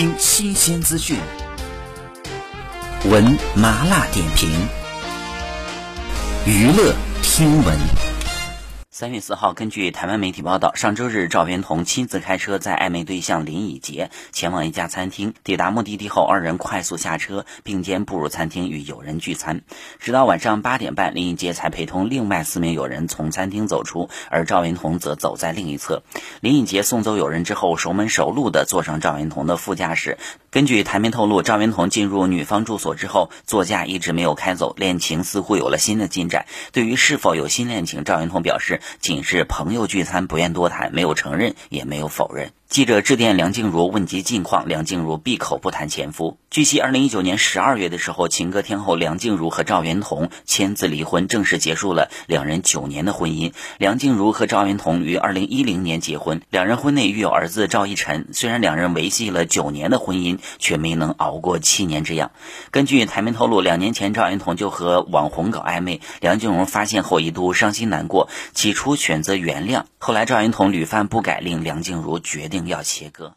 听新鲜资讯，闻麻辣点评，娱乐听闻。三月四号，根据台湾媒体报道，上周日赵元同亲自开车载暧昧对象林以杰前往一家餐厅。抵达目的地后，二人快速下车，并肩步入餐厅与友人聚餐。直到晚上八点半，林以杰才陪同另外四名友人从餐厅走出，而赵元同则走在另一侧。林以杰送走友人之后，熟门熟路地坐上赵元同的副驾驶。根据台媒透露，赵元同进入女方住所之后，座驾一直没有开走，恋情似乎有了新的进展。对于是否有新恋情，赵元同表示。仅是朋友聚餐，不愿多谈，没有承认，也没有否认。记者致电梁静茹问及近况，梁静茹闭口不谈前夫。据悉，二零一九年十二月的时候，情歌天后梁静茹和赵元同签字离婚，正式结束了两人九年的婚姻。梁静茹和赵元同于二零一零年结婚，两人婚内育有儿子赵一晨。虽然两人维系了九年的婚姻，却没能熬过七年之痒。根据台媒透露，两年前赵元同就和网红搞暧昧，梁静茹发现后一度伤心难过，起初初选择原谅，后来赵云同屡犯不改，令梁静茹决定。要切割。